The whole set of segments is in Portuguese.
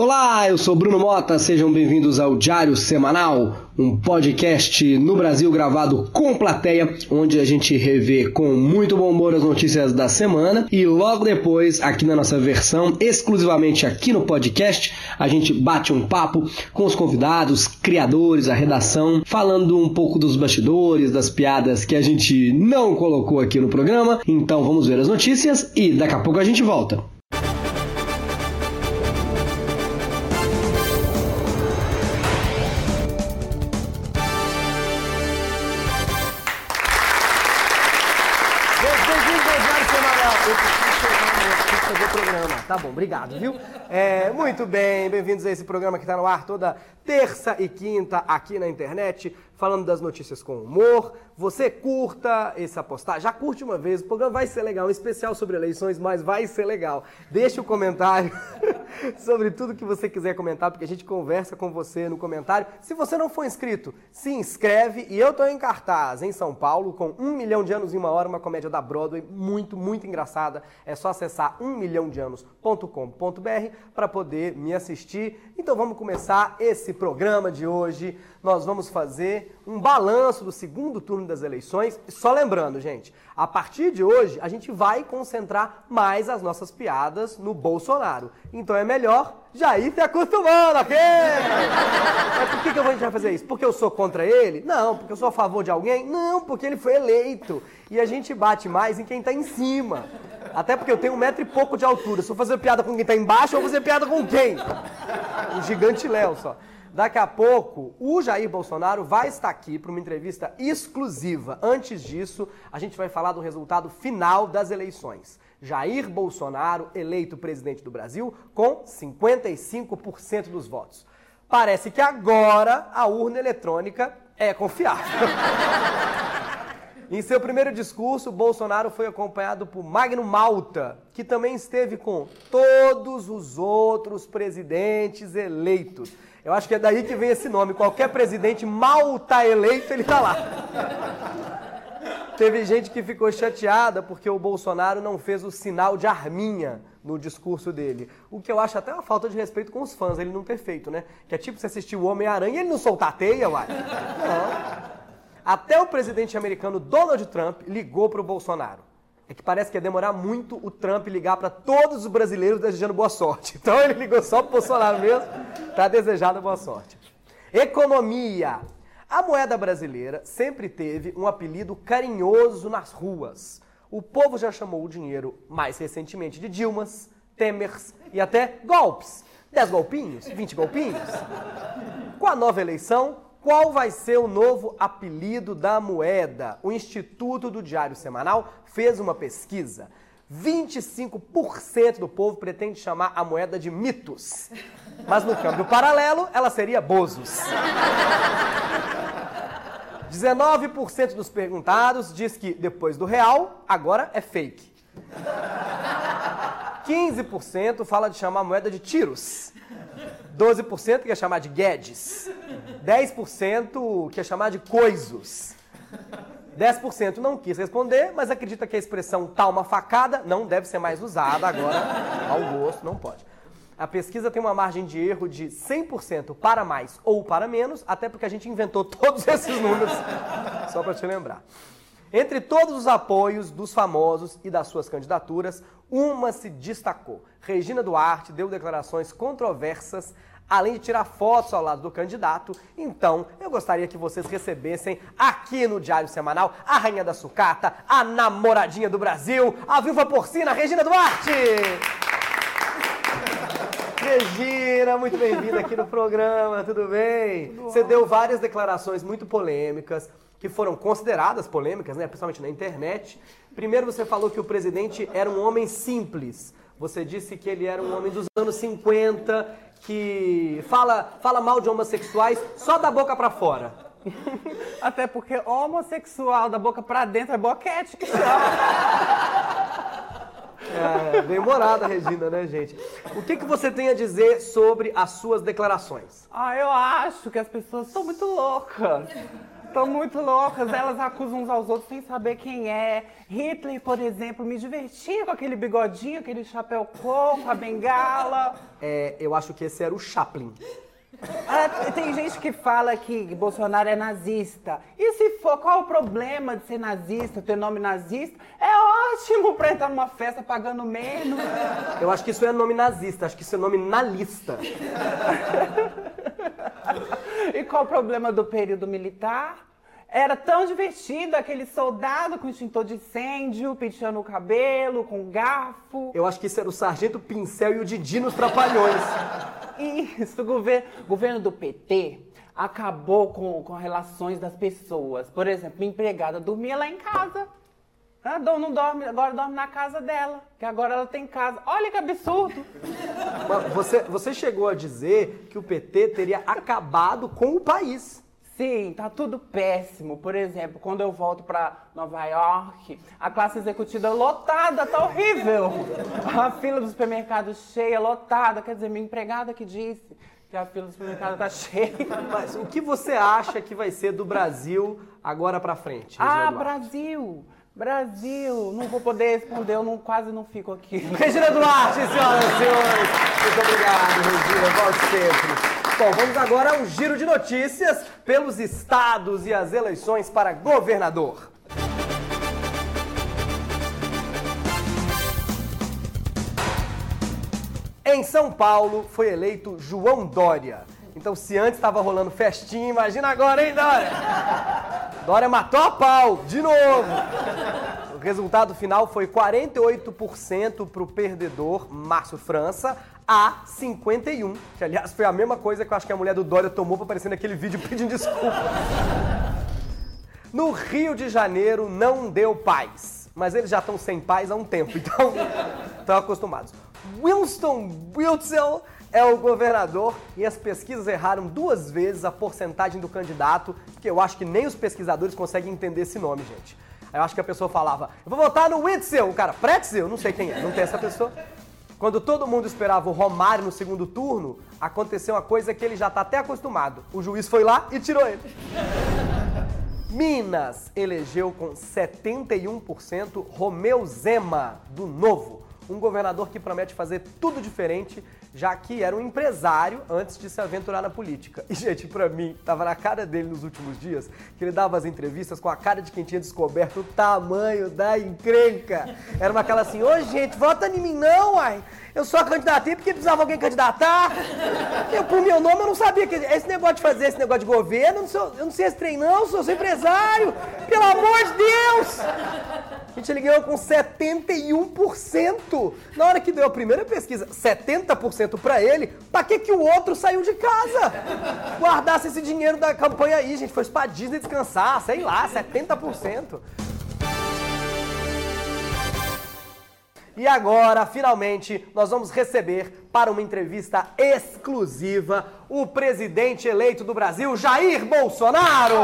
Olá, eu sou Bruno Mota, sejam bem-vindos ao Diário Semanal, um podcast no Brasil gravado com plateia, onde a gente revê com muito bom humor as notícias da semana e logo depois, aqui na nossa versão, exclusivamente aqui no podcast, a gente bate um papo com os convidados, criadores, a redação, falando um pouco dos bastidores, das piadas que a gente não colocou aqui no programa. Então vamos ver as notícias e daqui a pouco a gente volta. Tá bom, obrigado, viu? É, muito bem, bem-vindos a esse programa que está no ar toda terça e quinta aqui na internet, falando das notícias com humor. Você curta esse apostar, já curte uma vez, o programa vai ser legal, um especial sobre eleições, mas vai ser legal. Deixe o um comentário sobre tudo que você quiser comentar, porque a gente conversa com você no comentário. Se você não for inscrito, se inscreve e eu tô em cartaz em São Paulo com um milhão de anos em uma hora, uma comédia da Broadway muito, muito engraçada. É só acessar ummilhãodeanos.com.br para poder me assistir. Então vamos começar esse programa de hoje, nós vamos fazer um balanço do segundo turno das eleições. Só lembrando, gente, a partir de hoje a gente vai concentrar mais as nossas piadas no Bolsonaro. Então é melhor já ir se acostumando, ok? Mas por que, que a gente vai fazer isso? Porque eu sou contra ele? Não. Porque eu sou a favor de alguém? Não, porque ele foi eleito. E a gente bate mais em quem está em cima. Até porque eu tenho um metro e pouco de altura. Se eu fazer piada com quem está embaixo, eu vou fazer piada com quem? Um gigante Léo só. Daqui a pouco, o Jair Bolsonaro vai estar aqui para uma entrevista exclusiva. Antes disso, a gente vai falar do resultado final das eleições. Jair Bolsonaro eleito presidente do Brasil com 55% dos votos. Parece que agora a urna eletrônica é confiável. Em seu primeiro discurso, Bolsonaro foi acompanhado por Magno Malta, que também esteve com todos os outros presidentes eleitos. Eu acho que é daí que vem esse nome. Qualquer presidente mal tá eleito, ele tá lá. Teve gente que ficou chateada porque o Bolsonaro não fez o sinal de arminha no discurso dele. O que eu acho até uma falta de respeito com os fãs, ele não ter feito, né? Que é tipo você assistir o Homem-Aranha e ele não soltar a teia, uai. Não. Até o presidente americano Donald Trump ligou para o Bolsonaro. É que parece que ia demorar muito o Trump ligar para todos os brasileiros desejando boa sorte. Então ele ligou só para o Bolsonaro mesmo para desejar boa sorte. Economia. A moeda brasileira sempre teve um apelido carinhoso nas ruas. O povo já chamou o dinheiro mais recentemente de Dilmas, Temers e até golpes. 10 golpinhos? 20 golpinhos? Com a nova eleição, qual vai ser o novo apelido da moeda? O Instituto do Diário Semanal fez uma pesquisa. 25% do povo pretende chamar a moeda de mitos. Mas no câmbio paralelo, ela seria bozos. 19% dos perguntados diz que depois do real, agora é fake. 15% fala de chamar a moeda de tiros. 12% quer chamar de Guedes. 10% quer chamar de coisos. 10% não quis responder, mas acredita que a expressão tal uma facada não deve ser mais usada agora ao gosto, não pode. A pesquisa tem uma margem de erro de 100% para mais ou para menos, até porque a gente inventou todos esses números, só para te lembrar. Entre todos os apoios dos famosos e das suas candidaturas, uma se destacou. Regina Duarte deu declarações controversas, além de tirar fotos ao lado do candidato. Então, eu gostaria que vocês recebessem aqui no Diário Semanal a rainha da sucata, a namoradinha do Brasil, a viúva porcina, Regina Duarte! Regina, muito bem-vinda aqui no programa, tudo bem? Você deu várias declarações muito polêmicas que foram consideradas polêmicas, né, principalmente na internet. Primeiro você falou que o presidente era um homem simples. Você disse que ele era um homem dos anos 50, que fala, fala mal de homossexuais só da boca para fora. Até porque homossexual da boca para dentro é boquete que chama. É, bem morada, Regina, né, gente? O que, que você tem a dizer sobre as suas declarações? Ah, eu acho que as pessoas são muito loucas. Estão muito loucas. Elas acusam uns aos outros sem saber quem é. Hitler, por exemplo, me divertia com aquele bigodinho, aquele chapéu coco, a bengala. É, eu acho que esse era o Chaplin. Ah, tem gente que fala que Bolsonaro é nazista. E se for, qual o problema de ser nazista, ter nome nazista? É ótimo pra entrar numa festa pagando menos. Eu acho que isso é nome nazista, acho que isso é nome na lista. E qual o problema do período militar? Era tão divertido aquele soldado com extintor de incêndio, penteando o cabelo, com garfo. Eu acho que isso era o Sargento Pincel e o Didi nos Trapalhões. Isso, o governo, governo do PT acabou com, com relações das pessoas. Por exemplo, minha empregada dormia lá em casa. Ah, não dorme, agora dorme na casa dela, que agora ela tem casa. Olha que absurdo! Você, você chegou a dizer que o PT teria acabado com o país. Sim, tá tudo péssimo. Por exemplo, quando eu volto pra Nova York, a classe executiva lotada, tá horrível. A fila do supermercado cheia, lotada. Quer dizer, minha empregada que disse que a fila do supermercado tá cheia. Mas o que você acha que vai ser do Brasil agora pra frente? Ah? Brasil! Brasil! Não vou poder responder, eu não, quase não fico aqui. Regina Duarte, senhoras e senhores. Muito obrigado, Regina. Volte sempre. Vamos agora ao giro de notícias pelos estados e as eleições para governador. Em São Paulo foi eleito João Dória. Então, se antes estava rolando festinha, imagina agora, hein, Dória? Dória matou a pau, de novo. O resultado final foi 48% para o perdedor, Márcio França, a 51%, que aliás foi a mesma coisa que eu acho que a mulher do Dória tomou para aparecer naquele vídeo pedindo desculpa. No Rio de Janeiro não deu paz, mas eles já estão sem paz há um tempo, então estão acostumados. Winston Witzel é o governador e as pesquisas erraram duas vezes a porcentagem do candidato, que eu acho que nem os pesquisadores conseguem entender esse nome, gente. Eu acho que a pessoa falava, eu vou votar no Witzel, o cara, Pretzel, não sei quem é, não tem essa pessoa. Quando todo mundo esperava o Romário no segundo turno, aconteceu uma coisa que ele já está até acostumado. O juiz foi lá e tirou ele. Minas elegeu com 71% Romeu Zema, do Novo. Um governador que promete fazer tudo diferente, já que era um empresário antes de se aventurar na política. E, gente, pra mim, tava na cara dele nos últimos dias que ele dava as entrevistas com a cara de quem tinha descoberto o tamanho da encrenca. Era uma aquela assim, ô gente, vota em mim não, uai. Eu só candidatei porque precisava alguém candidatar. Eu, por meu nome, eu não sabia que esse negócio de fazer esse negócio de governo, eu não, sou, eu não sei esse trem não, sou empresário. Pelo amor de Deus! Gente, ele ganhou com 71%. Na hora que deu a primeira pesquisa, 70% pra ele, pra que que o outro saiu de casa? Guardasse esse dinheiro da campanha aí, gente, foi pra Disney descansar, sei lá, 70%. E agora, finalmente, nós vamos receber para uma entrevista exclusiva o presidente eleito do Brasil, Jair Bolsonaro.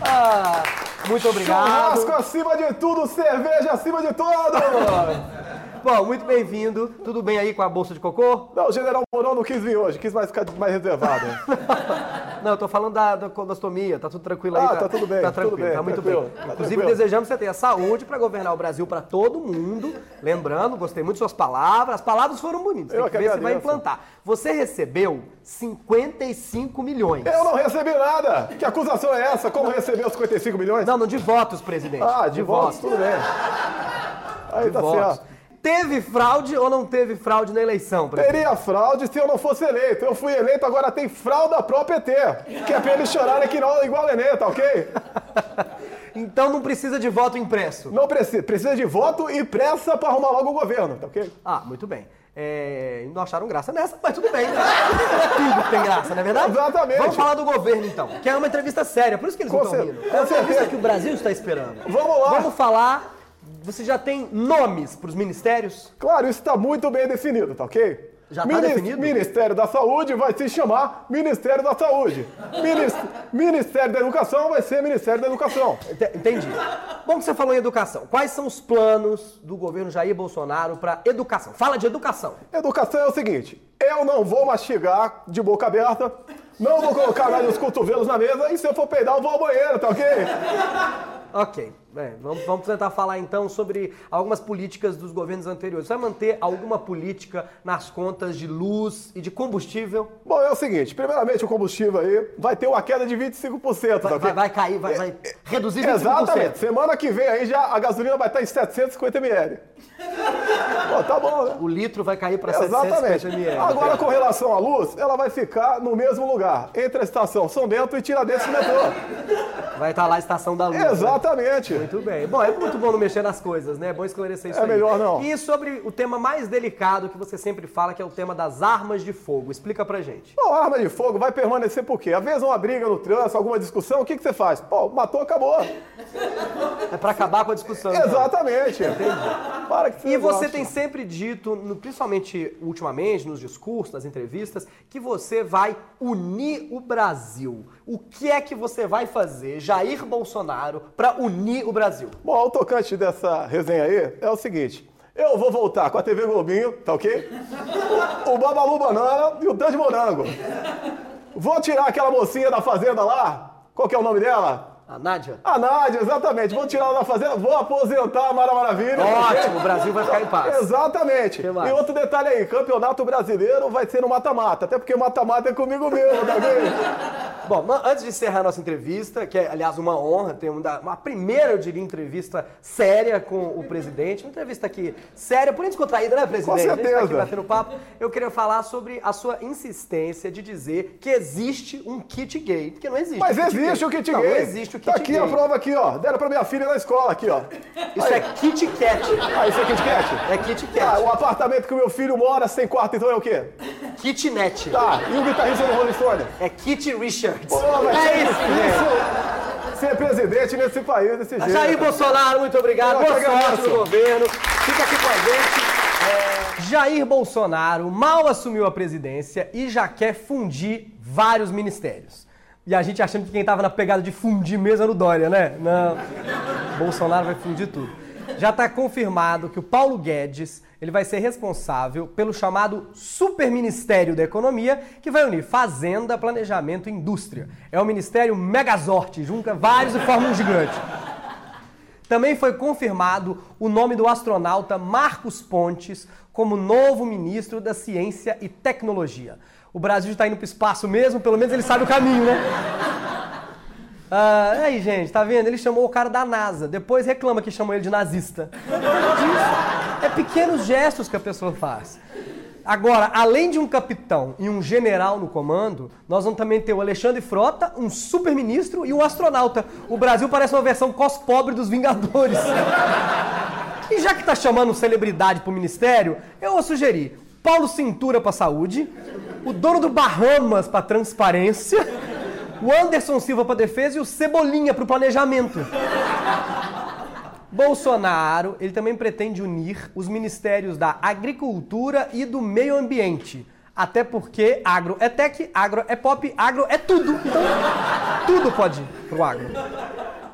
Ah, muito obrigado. Churrasco acima de tudo, cerveja acima de tudo! Bom, muito bem-vindo. Tudo bem aí com a bolsa de cocô? Não, o general Mourão não quis vir hoje, quis mais ficar mais reservado. Não, eu tô falando da, da colostomia, tá tudo tranquilo aí. Ah, tá tudo bem, Tá tudo tranquilo, bem, tá muito tranquilo, bem. tá Inclusive, tranquilo. desejamos que você tenha saúde pra governar o Brasil pra todo mundo. Lembrando, gostei muito de suas palavras. As palavras foram bonitas, Eu tem que que ver se vai implantar. Você recebeu 55 milhões. Eu não recebi nada! Que acusação é essa? Como recebeu os 55 milhões? Não, não de votos, presidente. Ah, de, votos, tudo bem. Aí De tá votos. certo. Teve fraude ou não teve fraude na eleição? Teria fraude se eu não fosse eleito. Eu fui eleito, agora tem fraude própria ET. Que é pra eles chorarem que não igual Nenê, tá ok? Então não precisa de voto impresso. Não precisa. Precisa de voto e pressa pra arrumar logo o governo, tá ok? Ah, muito bem. É, não acharam graça nessa, mas tudo bem. Tudo tem graça, não é verdade? Exatamente. Vamos falar do governo então, que é uma entrevista séria, por isso que eles Com não estão rindo. É uma entrevista que o Brasil está esperando. Vamos lá. Vamos falar. Você já tem nomes para os ministérios? Claro, isso está muito bem definido, tá ok? Já tá definido? Ministério da Saúde vai se chamar Ministério da Saúde. Minis- Ministério da Educação vai ser Ministério da Educação. Ente- Entendi. Bom que você falou em educação. Quais são os planos do governo Jair Bolsonaro para educação? Fala de educação. Educação é o seguinte: eu não vou mastigar de boca aberta Não vou colocar mais os cotovelos na mesa e se eu for peidar, eu vou ao banheiro, tá ok? Ok. É, vamos, vamos tentar falar então sobre algumas políticas dos governos anteriores. Você vai manter alguma política nas contas de luz e de combustível? Bom, é o seguinte, primeiramente o combustível aí vai ter uma queda de 25%, tá Vai, ok? vai, vai cair, vai, vai reduzir 25%. Exatamente. Semana que vem aí já a gasolina vai estar em 750 ml. Pô, tá bom, né? O litro vai cair para 750 Exatamente. ml. Agora, com relação à luz, ela vai ficar no mesmo lugar, entre a estação São Bento e Tiradentes metrô. Vai estar lá a estação da luz. né? Exatamente. Muito bem. Bom, é muito bom não mexer nas coisas, né? É bom esclarecer isso É aí. melhor não. E sobre o tema mais delicado que você sempre fala, que é o tema das armas de fogo. Explica pra gente. Bom, arma de fogo vai permanecer por quê? Às vezes uma briga no trânsito, alguma discussão, o que, que você faz? Pô, matou, acabou. É pra acabar com a discussão. então. Exatamente. Para que E você goste. tem sempre dito, no- principalmente ultimamente, nos discursos, nas entrevistas, que você vai unir o Brasil. O que é que você vai fazer, Jair Bolsonaro, pra unir o Brasil? Bom, o tocante dessa resenha aí é o seguinte. Eu vou voltar com a TV Globinho, tá ok? O, o Babalu Banana e o Tandy Morango. Vou tirar aquela mocinha da fazenda lá. Qual que é o nome dela? A Nádia? A Nádia, exatamente. Vou tirar ela da fazenda, vou aposentar a Mara Maravilha. Ótimo, o Brasil vai ficar em paz. Exatamente. E outro detalhe aí, campeonato brasileiro vai ser no mata-mata, até porque mata-mata é comigo mesmo, tá vendo? Bom, ma- antes de encerrar a nossa entrevista, que é, aliás, uma honra ter uma, uma primeira, eu diria, entrevista séria com o presidente, uma entrevista aqui séria, por descontraída, né, presidente? Com A gente tá aqui certeza. batendo papo. Eu queria falar sobre a sua insistência de dizer que existe um kit gay, porque não existe. Mas um existe o kit não, gay. Não existe o kit Tá aqui gay. a prova aqui, ó. Deram pra minha filha na escola aqui, ó. Isso é Kit Kat. Ah, isso é Kit Kat? É Kit Ah, Kat. o apartamento que o meu filho mora sem quarto, então é o quê? Kitnet. Tá, e o guitarrista do Rolling Stone? É Kit Richards. Pô, mas é isso, gente. isso, ser presidente nesse país, desse jeito. Jair Bolsonaro, muito obrigado. Boa sorte no governo. Fica aqui com a gente. É, Jair Bolsonaro mal assumiu a presidência e já quer fundir vários ministérios. E a gente achando que quem tava na pegada de fundir mesmo era o Dória, né? Não. Bolsonaro vai fundir tudo. Já está confirmado que o Paulo Guedes ele vai ser responsável pelo chamado Super Ministério da Economia, que vai unir Fazenda, Planejamento e Indústria. É o Ministério Megazord, junta vários e forma um gigante. Também foi confirmado o nome do astronauta Marcos Pontes como novo ministro da Ciência e Tecnologia. O Brasil está indo para o espaço mesmo, pelo menos ele sabe o caminho, né? Ah, aí, gente, tá vendo? Ele chamou o cara da NASA, depois reclama que chamou ele de nazista. É pequenos gestos que a pessoa faz. Agora, além de um capitão e um general no comando, nós vamos também ter o Alexandre Frota, um super-ministro e um astronauta. O Brasil parece uma versão cos-pobre dos Vingadores. E já que tá chamando celebridade pro ministério, eu vou sugerir Paulo Cintura pra saúde, o dono do Bahamas pra transparência, o Anderson Silva pra defesa e o Cebolinha pro planejamento. Bolsonaro, ele também pretende unir os ministérios da Agricultura e do Meio Ambiente. Até porque agro é tech, agro é pop, agro é tudo. Então, tudo pode ir pro agro.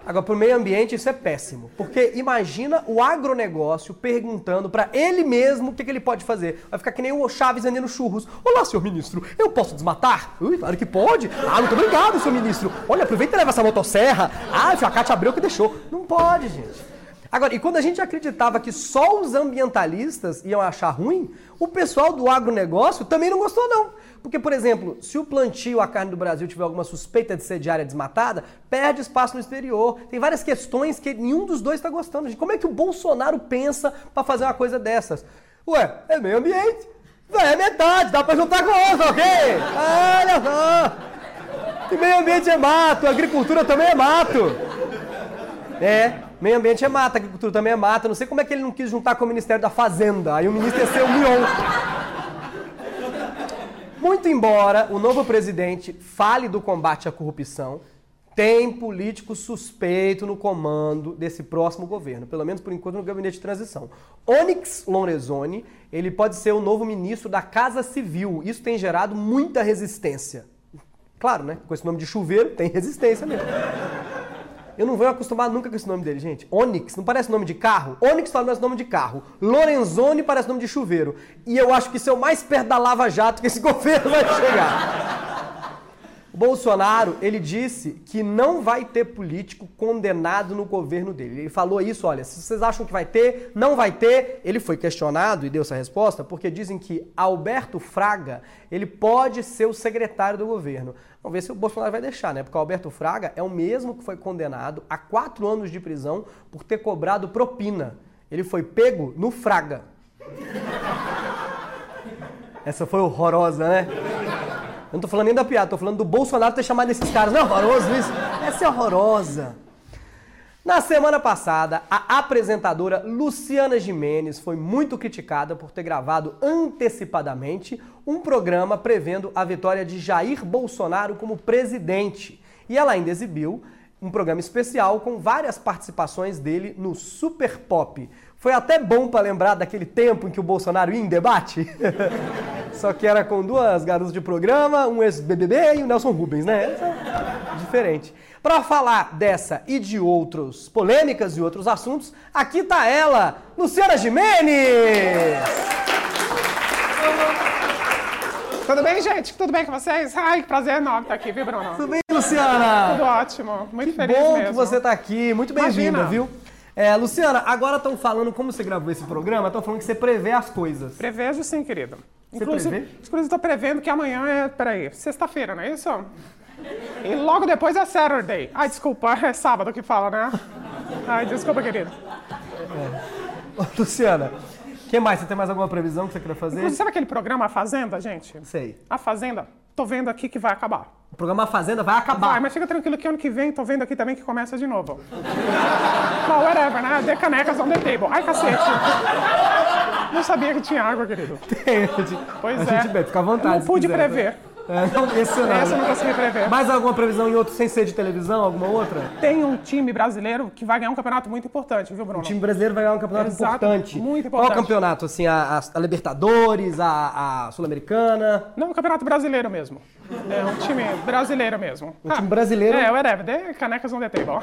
Agora, pro meio ambiente, isso é péssimo. Porque imagina o agronegócio perguntando pra ele mesmo o que, que ele pode fazer. Vai ficar que nem o Chaves vendendo churros. Olá, senhor ministro, eu posso desmatar? Ui, claro que pode. Ah, muito obrigado, senhor ministro. Olha, aproveita e leva essa motosserra. Ah, a Cátia Abreu que deixou. Não pode, gente. Agora, e quando a gente acreditava que só os ambientalistas iam achar ruim, o pessoal do agronegócio também não gostou, não. Porque, por exemplo, se o plantio, a carne do Brasil tiver alguma suspeita de ser de área desmatada, perde espaço no exterior. Tem várias questões que nenhum dos dois está gostando. Como é que o Bolsonaro pensa para fazer uma coisa dessas? Ué, é meio ambiente. É metade, dá para juntar com outra, ok? Olha só. E meio ambiente é mato, agricultura também é mato. É, meio ambiente é mata, agricultura também é mata. Não sei como é que ele não quis juntar com o Ministério da Fazenda. Aí o ministro ia ser o Mion. Muito embora o novo presidente fale do combate à corrupção, tem político suspeito no comando desse próximo governo, pelo menos por enquanto no gabinete de transição. Onyx Lorenzoni, ele pode ser o novo ministro da Casa Civil. Isso tem gerado muita resistência. Claro, né? Com esse nome de chuveiro, tem resistência mesmo. Eu não vou acostumar nunca com esse nome dele, gente. Onyx, não parece nome de carro? Onyx parece nome de carro. Lorenzoni parece nome de chuveiro. E eu acho que isso é o mais perto da Lava Jato que esse governo vai chegar. O Bolsonaro, ele disse que não vai ter político condenado no governo dele. Ele falou isso, olha, se vocês acham que vai ter, não vai ter. Ele foi questionado e deu essa resposta porque dizem que Alberto Fraga, ele pode ser o secretário do governo. Vamos ver se o Bolsonaro vai deixar, né? Porque o Alberto Fraga é o mesmo que foi condenado a quatro anos de prisão por ter cobrado propina. Ele foi pego no Fraga. Essa foi horrorosa, né? Eu não tô falando nem da piada, tô falando do Bolsonaro ter chamado esses caras. Não é horroroso isso? Essa é horrorosa. Na semana passada, a apresentadora Luciana Jimenez foi muito criticada por ter gravado antecipadamente um programa prevendo a vitória de Jair Bolsonaro como presidente. E ela ainda exibiu um programa especial com várias participações dele no Super Pop. Foi até bom para lembrar daquele tempo em que o Bolsonaro ia em debate. Só que era com duas garotas de programa, um ex-BBB e o Nelson Rubens, né? É diferente. Para falar dessa e de outros polêmicas e outros assuntos, aqui tá ela, Luciana Gimenez! Tudo bem, gente? Tudo bem com vocês? Ai, que prazer enorme estar aqui, viu, Bruno? Tudo bem, Luciana? Tudo ótimo. Muito que feliz bom mesmo. que você tá aqui. Muito bem-vinda, viu? É, Luciana, agora estão falando, como você gravou esse programa, estão falando que você prevê as coisas. Prevejo sim, querido. Inclusive, inclusive, estou prevendo que amanhã é, peraí, sexta-feira, não é isso? E logo depois é Saturday. Ai, desculpa, é sábado que fala, né? Ai, desculpa, querido. Ô, Luciana, o que mais? Você tem mais alguma previsão que você queira fazer? Inclusive, sabe aquele programa A Fazenda, gente? Sei. A Fazenda, tô vendo aqui que vai acabar. O programa Fazenda vai acabar. Vai, mas fica tranquilo que ano que vem tô vendo aqui também que começa de novo. Well, whatever, né? The canecas on the table. Ai, cacete. Não sabia que tinha água, querido. Pois a é. gente bebe, fica à vontade. Não se pude quiser. prever. É, não, esse não. Essa eu não consegui prever. Mais alguma previsão em outro sem ser de televisão? Alguma outra? Tem um time brasileiro que vai ganhar um campeonato muito importante, viu, Bruno? O time brasileiro vai ganhar um campeonato Exato, importante. muito Qual importante. campeonato? Assim, a, a- Libertadores, a, a Sul-Americana? Não, um campeonato brasileiro mesmo. É um time brasileiro mesmo. Um time brasileiro? É, whatever. The canecas on the table.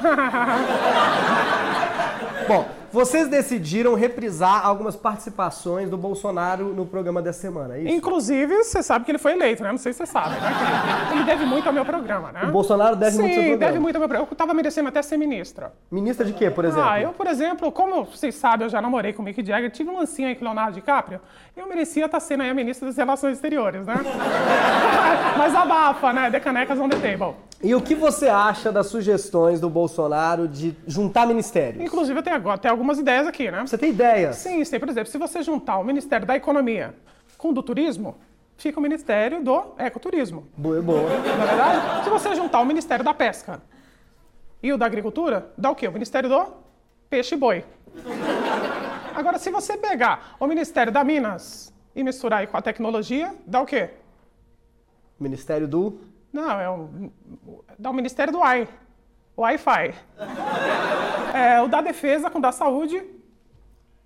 Bom, vocês decidiram reprisar algumas participações do Bolsonaro no programa dessa semana, é isso? Inclusive, você sabe que ele foi eleito, né? Não sei se você sabe, né? querido? Ele deve muito ao meu programa, né? O Bolsonaro deve Sim, muito ao seu programa. deve muito ao meu programa. Eu tava merecendo até ser ministra. Ministra de quê, por exemplo? Ah, eu, por exemplo, como vocês sabem, eu já namorei com o Mick Jagger, tive um lancinho aí com o Leonardo DiCaprio, eu merecia estar sendo aí a ministra das Relações Exteriores, né? Mas abafa, né? The canecas on the table. E o que você acha das sugestões do Bolsonaro de juntar ministérios? Inclusive, eu tenho agora até algumas ideias aqui, né? Você tem ideias? Sim, sim. Por exemplo, se você juntar o Ministério da Economia com o do Turismo, fica o Ministério do Ecoturismo. Boa, boa. Não é verdade? Se você juntar o Ministério da Pesca e o da Agricultura, dá o quê? O Ministério do Peixe e Boi. Agora, se você pegar o Ministério da Minas e misturar aí com a tecnologia, dá o quê? Ministério do... Não, é o, dá o Ministério do Wi. Wi-Fi. É, o da Defesa com o da Saúde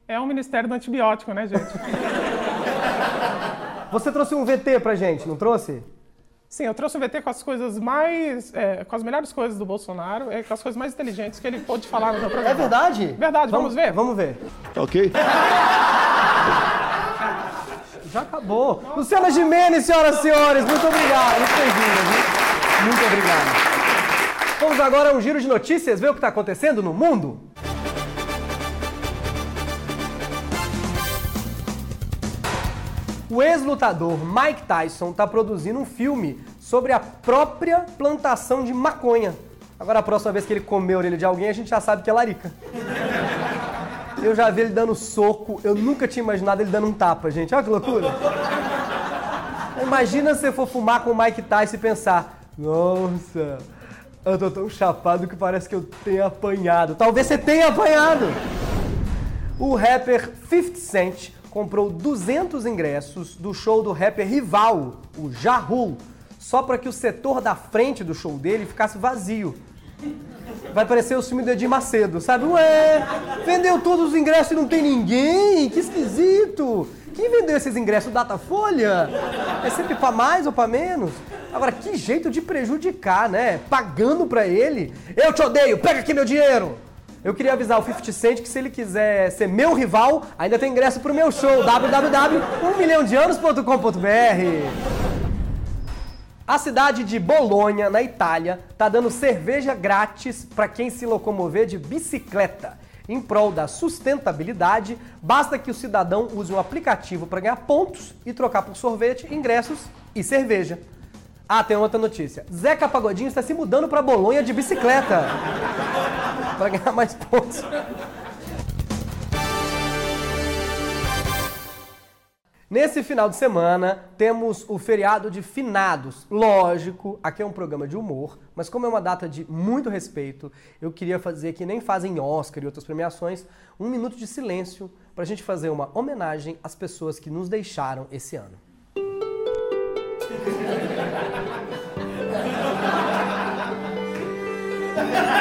é o Ministério do Antibiótico, né, gente? Você trouxe um VT pra gente, não trouxe? Sim, eu trouxe o VT com as coisas mais. é, com as melhores coisas do Bolsonaro, é, com as coisas mais inteligentes que ele pôde falar no meu programa. É verdade? Verdade, vamos ver? Vamos ver. Ok? Já acabou. Luciana Gimenez, senhoras e senhores, muito obrigado. Muito bem-vinda, viu? Muito obrigado. Vamos agora a um giro de notícias, ver o que está acontecendo no mundo? O ex-lutador Mike Tyson está produzindo um filme sobre a própria plantação de maconha. Agora, a próxima vez que ele comer a orelha de alguém, a gente já sabe que é larica. Eu já vi ele dando soco, eu nunca tinha imaginado ele dando um tapa, gente. Olha que loucura. Imagina se você for fumar com o Mike Tyson e pensar: Nossa, eu tô tão chapado que parece que eu tenho apanhado. Talvez você tenha apanhado. O rapper 50 Cent comprou 200 ingressos do show do rapper rival, o Ja Rule, só para que o setor da frente do show dele ficasse vazio. Vai parecer o filme do Edir Macedo, sabe? Ué, vendeu todos os ingressos e não tem ninguém? Que esquisito! Quem vendeu esses ingressos? Datafolha? É sempre pra mais ou pra menos? Agora, que jeito de prejudicar, né? Pagando pra ele. Eu te odeio, pega aqui meu dinheiro! Eu queria avisar o 50 Cent que se ele quiser ser meu rival, ainda tem ingresso pro meu show, www.1milhãodeanos.com.br A cidade de Bolonha, na Itália, tá dando cerveja grátis para quem se locomover de bicicleta. Em prol da sustentabilidade, basta que o cidadão use um aplicativo para ganhar pontos e trocar por sorvete, ingressos e cerveja. Ah, tem outra notícia. Zeca Pagodinho está se mudando para Bolonha de bicicleta. Para ganhar mais pontos. Nesse final de semana, temos o feriado de finados. Lógico, aqui é um programa de humor, mas como é uma data de muito respeito, eu queria fazer que nem fazem Oscar e outras premiações, um minuto de silêncio para a gente fazer uma homenagem às pessoas que nos deixaram esse ano.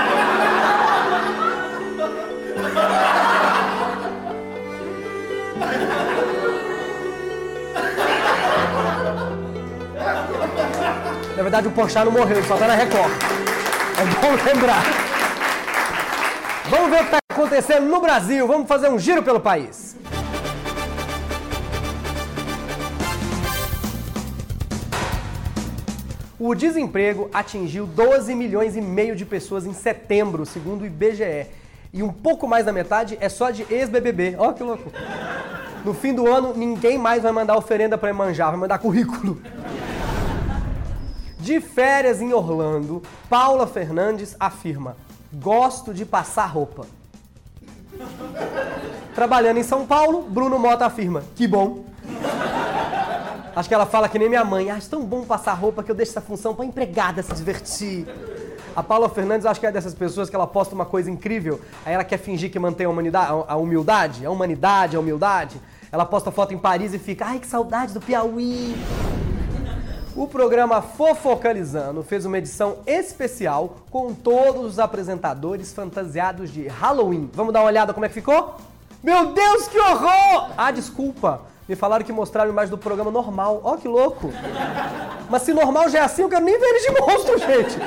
Na verdade, o Porchat não morreu, ele só tá na Record. É bom lembrar. Vamos ver o que está acontecendo no Brasil. Vamos fazer um giro pelo país. O desemprego atingiu 12 milhões e meio de pessoas em setembro, segundo o IBGE. E um pouco mais da metade é só de ex-BBB. Ó, que louco. No fim do ano, ninguém mais vai mandar oferenda para Emanjá, vai mandar currículo. De férias em Orlando, Paula Fernandes afirma: Gosto de passar roupa. Trabalhando em São Paulo, Bruno Mota afirma: Que bom. Acho que ela fala que nem minha mãe. Acho tão bom passar roupa que eu deixo essa função pra empregada se divertir. A Paula Fernandes, acho que é dessas pessoas que ela posta uma coisa incrível, aí ela quer fingir que mantém a, humanidade, a humildade, a humanidade, a humildade. Ela posta foto em Paris e fica, ai que saudade do Piauí. O programa Fofocalizando fez uma edição especial com todos os apresentadores fantasiados de Halloween. Vamos dar uma olhada como é que ficou? Meu Deus, que horror! Ah, desculpa. Me falaram que mostraram imagem do programa normal. Ó, que louco! Mas se normal já é assim, eu quero nem ver eles de monstro, gente!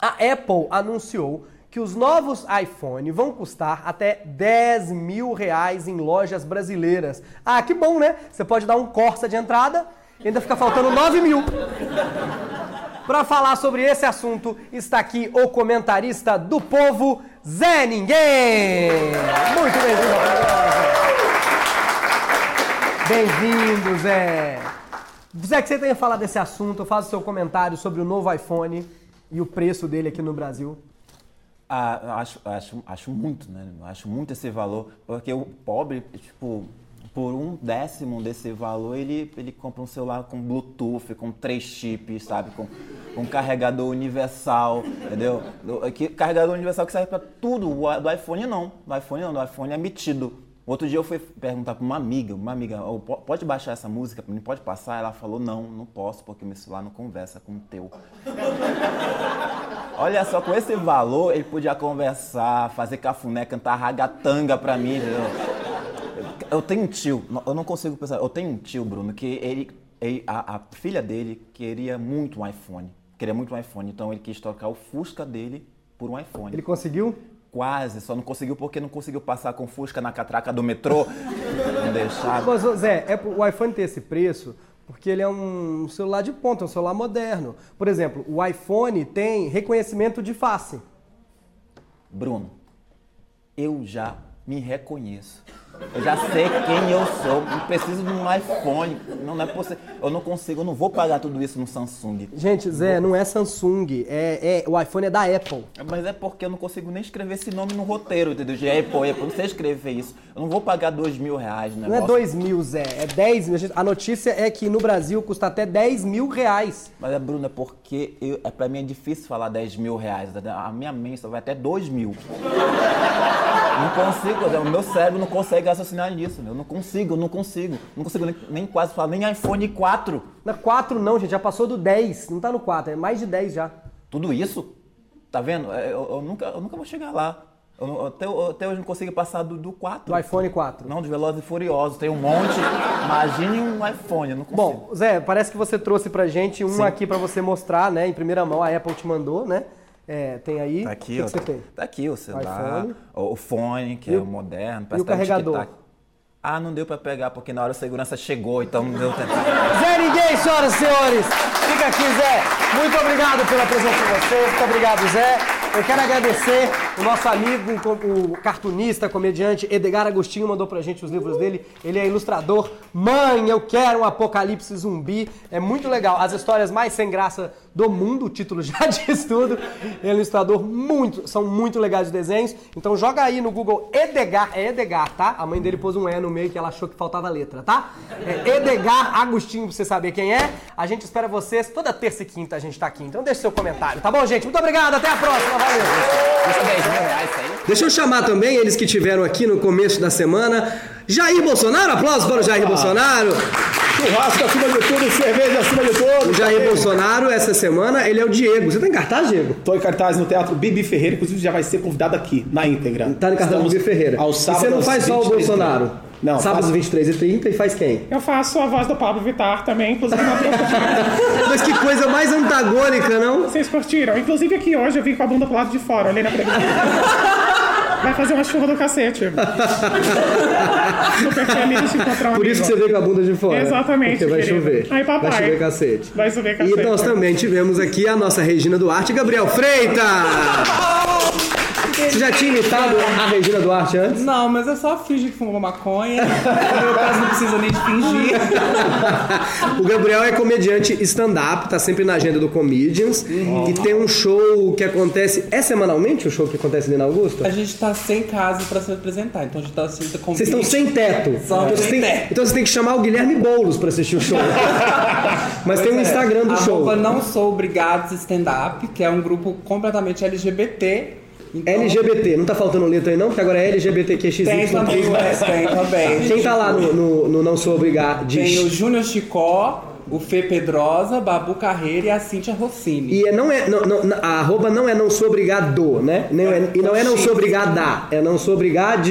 A Apple anunciou que os novos iPhone vão custar até 10 mil reais em lojas brasileiras. Ah, que bom, né? Você pode dar um Corsa de entrada e ainda fica faltando 9 mil. Para falar sobre esse assunto, está aqui o comentarista do povo, Zé Ninguém! Muito bem-vindo. Bem-vindo, Zé! Zé, que você tenha falado desse assunto, faça o seu comentário sobre o novo iPhone e o preço dele aqui no Brasil. Ah, acho, acho, acho muito, né? Acho muito esse valor, porque o pobre, tipo, por um décimo desse valor, ele, ele compra um celular com Bluetooth, com três chips, sabe? Com um carregador universal, entendeu? Que, carregador universal que serve para tudo. O do iPhone não. Do iPhone não, do iPhone é metido. Outro dia eu fui perguntar para uma amiga, uma amiga, oh, pode baixar essa música mim? Pode passar? Ela falou, não, não posso, porque meu celular não conversa com o teu. Olha só, com esse valor, ele podia conversar, fazer cafuné, cantar ragatanga para mim, entendeu? Eu tenho um tio, eu não consigo pensar, eu tenho um tio, Bruno, que ele, ele a, a, filha dele queria muito um iPhone. Queria muito um iPhone, então ele quis trocar o Fusca dele por um iPhone. Ele conseguiu? Quase, só não conseguiu porque não conseguiu passar com Fusca na catraca do metrô. não deixava. Mas, Zé, é, o iPhone tem esse preço porque ele é um celular de ponta, um celular moderno. Por exemplo, o iPhone tem reconhecimento de face. Bruno, eu já me reconheço. Eu já sei quem eu sou. Não preciso de um iPhone. Não, não é possível. Eu não consigo, eu não vou pagar tudo isso no Samsung. Gente, Zé, não é Samsung. É, é, o iPhone é da Apple. Mas é porque eu não consigo nem escrever esse nome no roteiro, entendeu? De Apple, Apple. Não sei escrever isso. Eu não vou pagar dois mil reais, né? Não é dois mil, Zé. É dez mil. A notícia é que no Brasil custa até dez mil reais. Mas é, Bruno, é porque eu, é, pra mim é difícil falar dez mil reais. A minha mente só vai até dois mil. Não consigo, o meu cérebro não consegue raciocinar nisso, eu não consigo, eu não consigo. Não consigo nem, nem quase falar, nem iPhone 4. Não é 4 não, gente, já passou do 10, não tá no 4, é mais de 10 já. Tudo isso? Tá vendo? É, eu, eu nunca, eu nunca vou chegar lá. Eu, até, até, hoje não consigo passar do, do 4. Do iPhone 4. Não, de Velozes e Furiosos. Tem um monte. Imagine um iPhone, eu não consigo. Bom, Zé, parece que você trouxe pra gente um Sim. aqui pra você mostrar, né? Em primeira mão, a Apple te mandou, né? É, tem aí. Tá aqui, o que, que você tem? Tá aqui o celular, o, o fone, que e é o moderno. E o carregador? Ah, não deu pra pegar porque na hora a segurança chegou, então não deu tempo. Zé Ninguém, senhoras e senhores. Fica aqui, Zé. Muito obrigado pela presença de você. Muito obrigado, Zé. Eu quero agradecer o nosso amigo, o cartunista, comediante Edgar Agostinho, mandou pra gente os livros dele. Ele é ilustrador. Mãe, eu quero um apocalipse zumbi. É muito legal. As histórias mais sem graça do mundo, o título já diz tudo. Ele é um ilustrador muito, são muito legais os desenhos. Então joga aí no Google Edgar, é Edgar, tá? A mãe dele pôs um E no meio que ela achou que faltava letra, tá? É Edgar Agostinho, pra você saber quem é. A gente espera vocês toda terça e quinta a gente tá aqui. Então deixe seu comentário, tá bom, gente? Muito obrigado, até a próxima, valeu! Deixa eu chamar também eles que tiveram aqui no começo da semana. Jair Bolsonaro, aplausos para o Jair Bolsonaro. Churrasco acima de tudo, cerveja acima de tudo. O Jair Bolsonaro, essa semana, ele é o Diego. Você tá em cartaz, Diego? Tô em cartaz no Teatro Bibi Ferreira, inclusive já vai ser convidado aqui, na íntegra. Tá no cartaz Bibi Ferreira. Ao e sábado, você não faz só o 23 Bolsonaro? Não, Sábado faço- 23 e 30 e faz quem? Eu faço a voz do Pablo Vittar também, inclusive na Mas que coisa mais antagônica, não? Vocês curtiram? Inclusive aqui hoje eu vim com a bunda pro lado de fora, olhei na preguiça. Vai fazer uma chuva do cacete. Super feliz de encontrar um Por isso que você veio com a bunda de fora. Exatamente, Porque vai querido. chover. Ai, papai. Vai chover cacete. Vai chover cacete. E nós também tivemos aqui a nossa Regina Duarte Gabriel Freitas. Você já tinha imitado a Regina Duarte antes? Não, mas eu só finge que fumou maconha. No meu caso, não precisa nem de fingir. o Gabriel é comediante stand-up, tá sempre na agenda do Comedians. E tem um show que acontece. É semanalmente o show que acontece ali na Augusta? A gente tá sem casa pra se apresentar, então a gente tá sem Vocês estão sem teto. Só então, sem tem, teto. então você tem que chamar o Guilherme Boulos pra assistir o show. Mas tem um Instagram do show. Arroba não sou obrigados stand-up, que é um grupo completamente LGBT. Então, LGBT, não tá faltando letra aí não? Porque agora é LGBTQXY. Tem também, tem também. Quem tá lá no, no, no Não Sou Obrigado? Tem o Diz. Júnior Chicó, o Fê Pedrosa, Babu Carreira e a Cíntia Rossini. E é, não é, não, não, a arroba não é não sou obrigado, né? Não é, e não é não sou obrigada, é não sou obrigado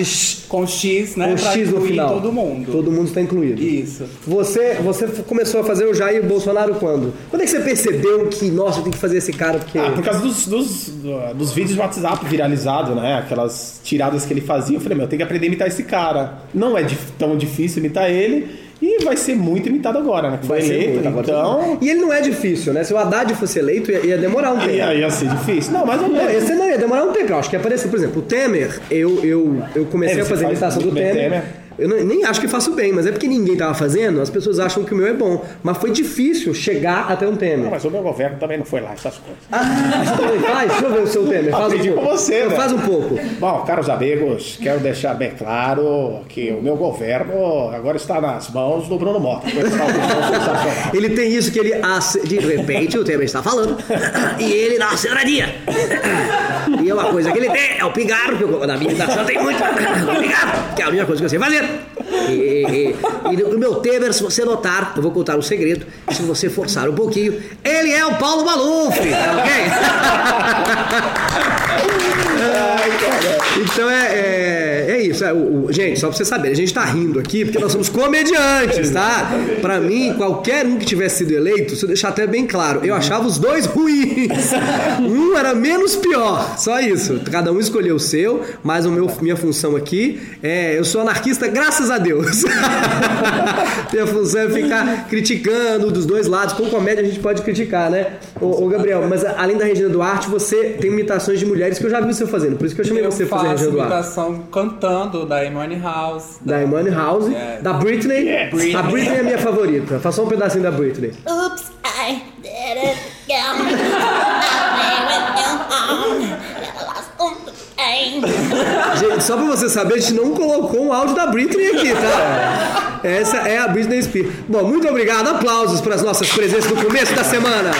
Com X, né? com pra X no final. todo mundo. Todo mundo está incluído. Isso. Você, você começou a fazer o Jair Bolsonaro quando? Quando é que você percebeu que, nossa, eu tenho que fazer esse cara porque... Ah, por causa dos, dos, do- dos vídeos de WhatsApp viralizados, né? Aquelas tiradas que ele fazia. Eu falei, meu, eu tenho que aprender a imitar esse cara. Não é tão difícil imitar ele. E vai ser muito imitado agora, né? Foi Vai ser eleito. muito, então. E ele não é difícil, né? Se o Haddad fosse eleito, ia, ia demorar um tempo. Ia, ia ser difícil. Não, mas Não, esse não ia demorar um tempo. Eu acho que ia aparecer, por exemplo, o Temer, eu, eu, eu comecei É, a fazer a imitação do Temer. Temer. Eu não- nem acho que faço bem, mas é porque ninguém tava fazendo, as pessoas acham que o meu é bom. Mas foi difícil chegar até um Não, Temer. mas o meu governo também não foi lá, essas coisas. Também faz? Deixa eu ver o seu Temer. Faz um pouco. você, né? Faz um pouco. Bom, caros amigos, quero deixar bem claro que o meu governo agora está nas mãos do Bruno Mota. Ele tem isso que ele, de repente, o Temer está falando, e ele dá uma. E é uma coisa que ele tem, é o pigarro, que eu, na minha imitação tem muito pigarro, que é a única coisa que eu sei fazer. E, e, e no meu Temer, se você notar, eu vou contar um segredo, se você forçar um pouquinho, ele é o Paulo Maluf, tá ok? Então é, é, é isso. é, o- o- gente, só pra vocês saberem, a gente tá rindo aqui porque nós somos comediantes, tá? Pra mim, qualquer um que tivesse sido eleito, se eu deixar até bem claro, eu achava os dois ruins. Um era menos pior, só isso. Cada um escolheu o seu, mas o meu, minha função aqui é. Eu sou anarquista, graças a Deus. minha função é ficar criticando dos dois lados. Com comédia a gente pode criticar, né? Ô, ô, Gabriel, mas além da Regina Duarte, você tem imitações de mulheres que eu já vi você fazendo. Por isso que eu chamei Eu você pra fazer a imitação cantando da Imani House. Da Imani House, É. da Britney. Britney. A Britney é a minha favorita. Faça um pedacinho da Britney. Oops, I did it. Gente, só pra você saber, a gente não colocou um áudio da Britney aqui, tá? Essa é a Britney Spears. Bom, muito obrigado. Aplausos para as nossas presenças no começo da semana.